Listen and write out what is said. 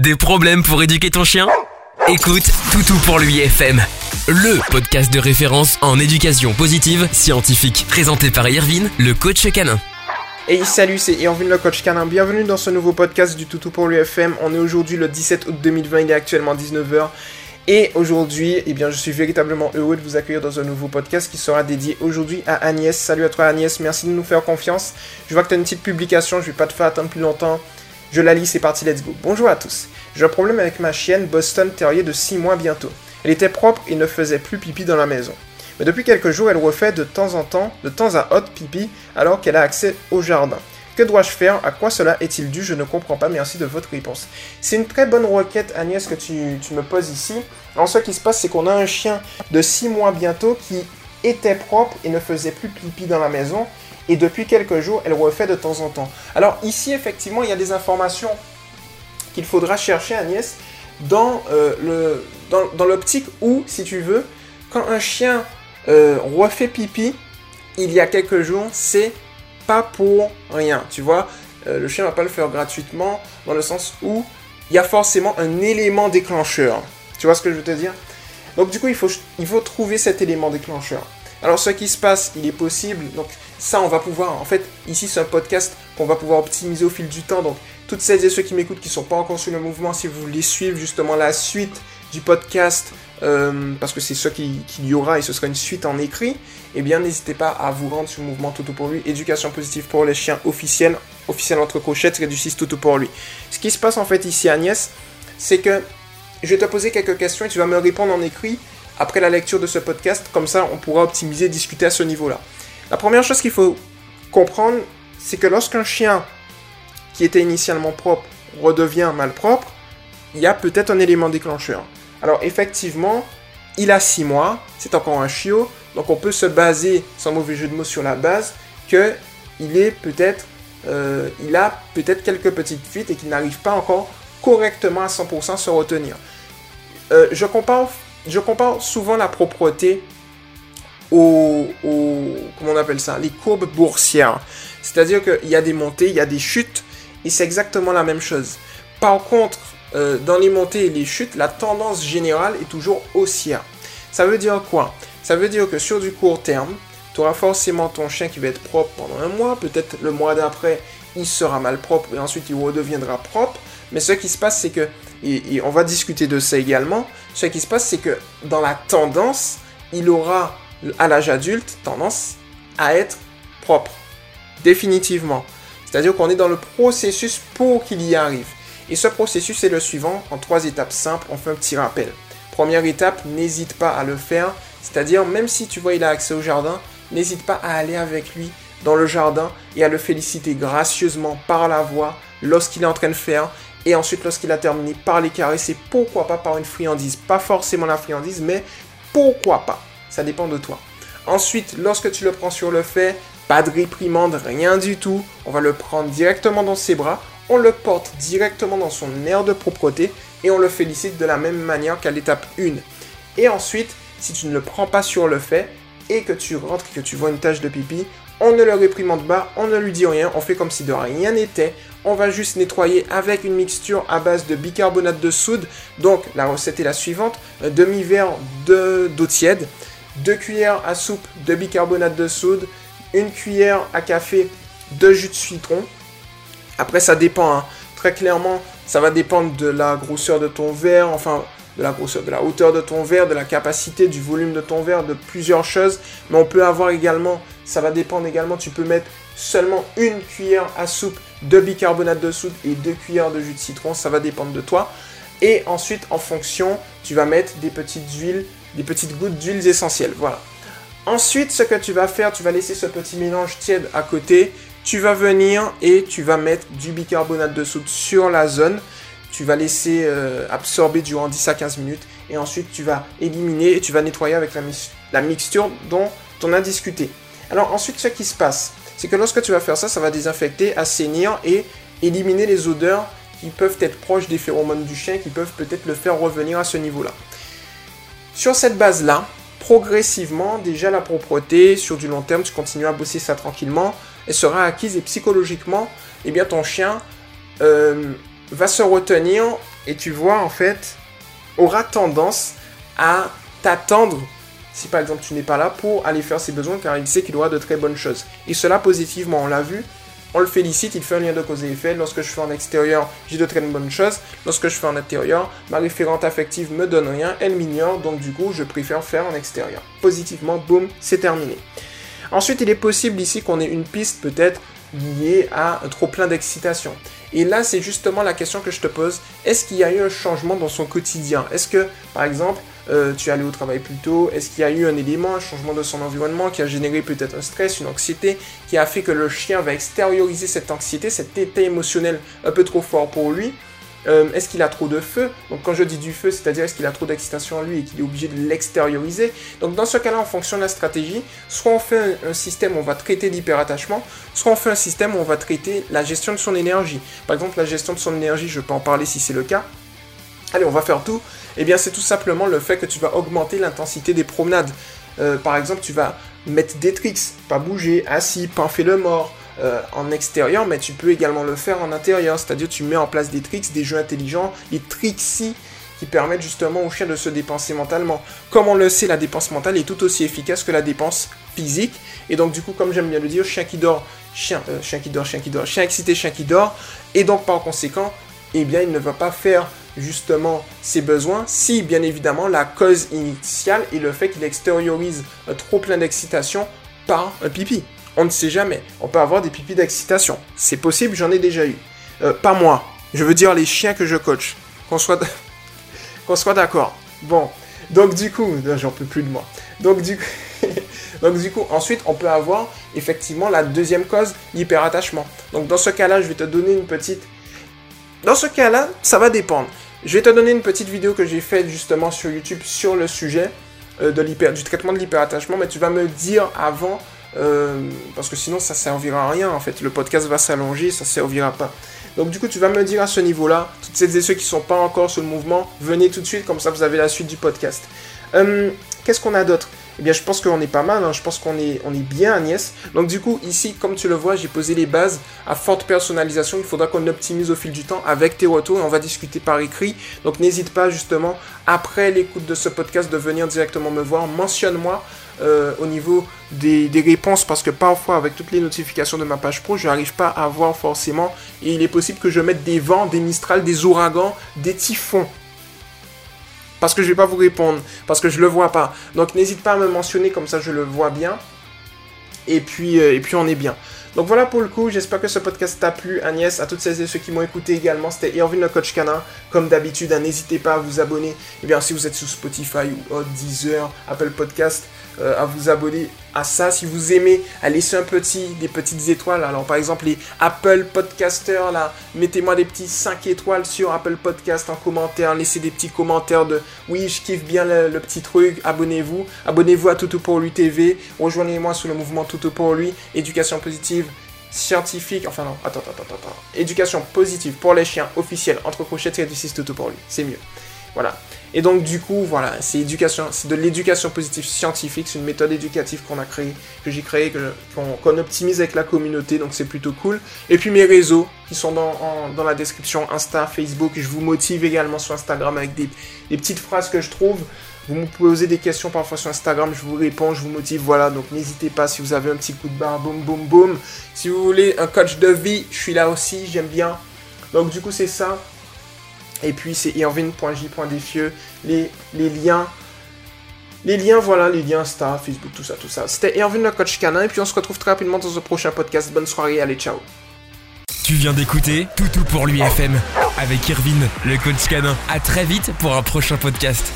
Des problèmes pour éduquer ton chien? Écoute Toutou pour lui FM, le podcast de référence en éducation positive scientifique, présenté par Irvine, le coach canin. Et salut, c'est Irvine le coach canin. Bienvenue dans ce nouveau podcast du Toutou pour l'UFM. On est aujourd'hui le 17 août 2020, il est actuellement 19h. Et aujourd'hui, eh bien, je suis véritablement heureux de vous accueillir dans un nouveau podcast qui sera dédié aujourd'hui à Agnès. Salut à toi Agnès, merci de nous faire confiance. Je vois que tu as une petite publication, je vais pas te faire attendre plus longtemps. Je la lis, c'est parti, let's go. Bonjour à tous. J'ai un problème avec ma chienne Boston Terrier de 6 mois bientôt. Elle était propre et ne faisait plus pipi dans la maison. Mais depuis quelques jours, elle refait de temps en temps, de temps à autre pipi, alors qu'elle a accès au jardin. Que dois-je faire? À quoi cela est-il dû? Je ne comprends pas. Merci de votre réponse. C'est une très bonne requête, Agnès, que tu, me poses ici. Alors, ce qui se passe, c'est qu'on a un chien de 6 mois bientôt qui était propre et ne faisait plus pipi dans la maison. Et depuis quelques jours, elle refait de temps en temps. Alors, ici, effectivement, il y a des informations qu'il faudra chercher, Agnès, dans euh, dans, l'optique où, si tu veux, quand un chien euh, refait pipi, il y a quelques jours, c'est pas pour rien. Tu vois, euh, le chien va pas le faire gratuitement, dans le sens où il y a forcément un élément déclencheur. Tu vois ce que je veux te dire? Donc du coup, il faut, il faut trouver cet élément déclencheur. Alors ce qui se passe, il est possible, donc ça on va pouvoir, en fait, ici c'est un podcast qu'on va pouvoir optimiser au fil du temps, donc toutes celles et ceux qui m'écoutent qui ne sont pas encore sur le mouvement, si vous voulez suivre justement la suite du podcast, euh, parce que c'est ce qu'il y aura et ce sera une suite en écrit, eh bien n'hésitez pas à vous rendre sur le mouvement Toto pour lui, éducation positive pour les chiens officiel, officiel entre crochets, du 6 Toto pour lui. Ce qui se passe en fait ici Agnès, c'est que je vais te poser quelques questions et tu vas me répondre en écrit après la lecture de ce podcast, comme ça on pourra optimiser, discuter à ce niveau-là. La première chose qu'il faut comprendre, c'est que lorsqu'un chien qui était initialement propre redevient malpropre, il y a peut-être un élément déclencheur. Alors effectivement, il a 6 mois, c'est encore un chiot, donc on peut se baser, sans mauvais jeu de mots, sur la base que il est peut-être, euh, il a peut-être quelques petites fuites et qu'il n'arrive pas encore correctement à 100% se retenir. Euh, je, compare, je compare souvent la propreté aux, on appelle ça, les courbes boursières. C'est-à-dire qu'il y a des montées, il y a des chutes, et c'est exactement la même chose. Par contre, euh, dans les montées et les chutes, la tendance générale est toujours haussière. Ça veut dire quoi? Ça veut dire que sur du court terme, tu auras forcément ton chien qui va être propre pendant un mois, peut-être le mois d'après, il sera mal propre et ensuite il redeviendra propre. Mais ce qui se passe, c'est que, et, on va discuter de ça également, ce qui se passe, c'est que dans la tendance, il aura, à l'âge adulte, tendance à être propre. Définitivement. C'est-à-dire qu'on est dans le processus pour qu'il y arrive. Et ce processus est le suivant, en trois étapes simples, on fait un petit rappel. Première étape, n'hésite pas à le faire, c'est-à-dire même si tu vois il a accès au jardin, n'hésite pas à aller avec lui dans le jardin et à le féliciter gracieusement par la voix lorsqu'il est en train de faire et ensuite lorsqu'il a terminé par les caresser, pourquoi pas par une friandise, pas forcément la friandise, mais pourquoi pas, ça dépend de toi. Ensuite, lorsque tu le prends sur le fait, pas de réprimande, rien du tout. On va le prendre directement dans ses bras, on le porte directement dans son air de propreté et on le félicite de la même manière qu'à l'étape 1. Et ensuite, si tu ne le prends pas sur le fait et que tu rentres et que tu vois une tache de pipi, on ne le réprimande pas, on ne lui dit rien, on fait comme si de rien n'était. On va juste nettoyer avec une mixture à base de bicarbonate de soude. Donc la recette est la suivante, un demi-verre d'eau tiède, 2 cuillères à soupe de bicarbonate de soude, une cuillère à café de jus de citron. Après, ça dépend. Hein. Très clairement, ça va dépendre de la grosseur de ton verre, enfin de la grosseur, de la hauteur de ton verre, de la capacité, du volume de ton verre, de plusieurs choses. Mais on peut avoir également, ça va dépendre également, tu peux mettre seulement une cuillère à soupe de bicarbonate de soude et deux cuillères de jus de citron, ça va dépendre de toi. Et ensuite, en fonction, tu vas mettre des petites huiles, des petites gouttes d'huiles essentielles. Voilà. Ensuite, ce que tu vas faire, tu vas laisser ce petit mélange tiède à côté. Tu vas venir et tu vas mettre du bicarbonate de soude sur la zone. Tu vas laisser euh, absorber durant 10 à 15 minutes. Et ensuite, tu vas éliminer et tu vas nettoyer avec la, mixture dont on a discuté. Alors ensuite, ce qui se passe, c'est que lorsque tu vas faire ça, ça va désinfecter, assainir et éliminer les odeurs qui peuvent être proches des phéromones du chien, qui peuvent peut-être le faire revenir à ce niveau-là. Sur cette base-là, progressivement, déjà la propreté, sur du long terme, tu continues à bosser ça tranquillement, elle sera acquise et psychologiquement, eh bien ton chien euh, va se retenir et tu vois en fait aura tendance à t'attendre si par exemple tu n'es pas là pour aller faire ses besoins car il sait qu'il aura de très bonnes choses. Et cela positivement, on l'a vu, on le félicite, il fait un lien de cause et effet. Lorsque je fais en extérieur, j'ai de très bonnes choses. Lorsque je fais en intérieur, ma référente affective me donne rien, elle m'ignore, donc du coup, je préfère faire en extérieur. Positivement, boum, c'est terminé. Ensuite, il est possible ici qu'on ait une piste peut-être liée à trop plein d'excitation. Et là, c'est justement la question que je te pose. Est-ce qu'il y a eu un changement dans son quotidien? Est-ce que, par exemple, euh, tu es allé au travail plus tôt? Est-ce qu'il y a eu un élément, un changement de son environnement qui a généré peut-être un stress, une anxiété, qui a fait que le chien va extérioriser cette anxiété, cet état émotionnel un peu trop fort pour lui? Euh, est-ce qu'il a trop de feu? Donc quand je dis du feu, c'est-à-dire est-ce qu'il a trop d'excitation en lui et qu'il est obligé de l'extérioriser? Donc dans ce cas-là, en fonction de la stratégie, soit on fait un, système où on va traiter l'hyperattachement, soit on fait un système où on va traiter la gestion de son énergie. Par exemple, la gestion de son énergie, je peux en parler si c'est le cas. Allez, on va faire tout. Eh bien, c'est tout simplement le fait que tu vas augmenter l'intensité des promenades. Euh, par exemple, tu vas mettre des tricks, pas bouger, assis, pas fait le mort, euh, en extérieur, mais tu peux également le faire en intérieur. C'est-à-dire tu mets en place des tricks, des jeux intelligents, les tricks qui permettent justement au chien de se dépenser mentalement. Comme on le sait, la dépense mentale est tout aussi efficace que la dépense physique. Et donc du coup, comme j'aime bien le dire, chien qui dort, chien, euh, chien qui dort, chien qui dort, chien excité, chien qui dort. Et donc par conséquent, eh bien il ne va pas faire justement ses besoins si bien évidemment la cause initiale est le fait qu'il extériorise trop plein d'excitation par un pipi. On ne sait jamais. On peut avoir des pipis d'excitation. C'est possible, j'en ai déjà eu. Euh, pas moi. Je veux dire les chiens que je coach. Qu'on soit, qu'on soit d'accord. Bon. Donc du coup, j'en peux plus de moi. Donc du coup, donc du coup, ensuite, on peut avoir effectivement la deuxième cause, l'hyperattachement. Donc dans ce cas-là, je vais te donner une petite. Dans ce cas-là, ça va dépendre. Je vais te donner une petite vidéo que j'ai faite justement sur YouTube sur le sujet euh, de du traitement de l'hyperattachement, mais tu vas me dire avant euh, parce que sinon ça servira à rien en fait. Le podcast va s'allonger, ça servira pas. Donc du coup tu vas me dire à ce niveau-là, toutes celles et ceux qui sont pas encore sur le mouvement, venez tout de suite, comme ça vous avez la suite du podcast. Euh, qu'est-ce qu'on a d'autre? Eh bien, je pense qu'on est pas mal, hein. je pense qu'on est, on est bien Agnès. Donc du coup, ici, comme tu le vois, j'ai posé les bases à forte personnalisation. Il faudra qu'on optimise au fil du temps avec tes retours et on va discuter par écrit. Donc n'hésite pas justement, après l'écoute de ce podcast, de venir directement me voir. Mentionne-moi euh, au niveau des, réponses parce que parfois avec toutes les notifications de ma page pro, je n'arrive pas à voir forcément et il est possible que je mette des vents, des mistrales, des ouragans, des typhons. Parce que je ne vais pas vous répondre, parce que je ne le vois pas. Donc n'hésite pas à me mentionner comme ça je le vois bien. Et puis, euh, et puis on est bien. Donc voilà pour le coup, j'espère que ce podcast t'a plu, Agnès, à toutes celles et ceux qui m'ont écouté également, c'était Irvin le coach canin, comme d'habitude, hein, n'hésitez pas à vous abonner, et bien si vous êtes sur Spotify ou Deezer, Apple Podcast, à vous abonner à ça, si vous aimez, à laisser un petit, des petites étoiles, alors par exemple les Apple Podcasters, là, mettez-moi des petits 5 étoiles sur Apple Podcast en commentaire, laissez des petits commentaires de oui, je kiffe bien le, petit truc, abonnez-vous, abonnez-vous à Toutou pour lui TV, rejoignez-moi sous le mouvement Toutou pour lui, éducation positive, scientifique, enfin non, attends, attends, attends. Éducation positive pour les chiens officiels, entre crochets et du 6 tout pour lui, c'est mieux. Voilà. Et donc du coup, voilà, c'est éducation, c'est de l'éducation positive scientifique, c'est une méthode éducative qu'on a créée, que j'ai créée, qu'on optimise avec la communauté, donc c'est plutôt cool. Et puis mes réseaux qui sont dans, la description, Insta, Facebook, je vous motive également sur Instagram avec des, des petites phrases que je trouve vous me posez des questions parfois sur Instagram, je vous réponds, je vous motive, voilà. Donc n'hésitez pas si vous avez un petit coup de barre, boum, boum, boum. Si vous voulez un coach de vie, je suis là aussi, j'aime bien. Donc du coup, c'est ça. Et puis c'est irvin.j.defieux. Les, liens. Les liens, voilà, les liens Insta, Facebook, tout ça, tout ça. C'était Irvin le coach canin. Et puis on se retrouve très rapidement dans un prochain podcast. Bonne soirée, allez, ciao. Tu viens d'écouter Toutou pour lui FM avec Irvin, le coach canin. À très vite pour un prochain podcast.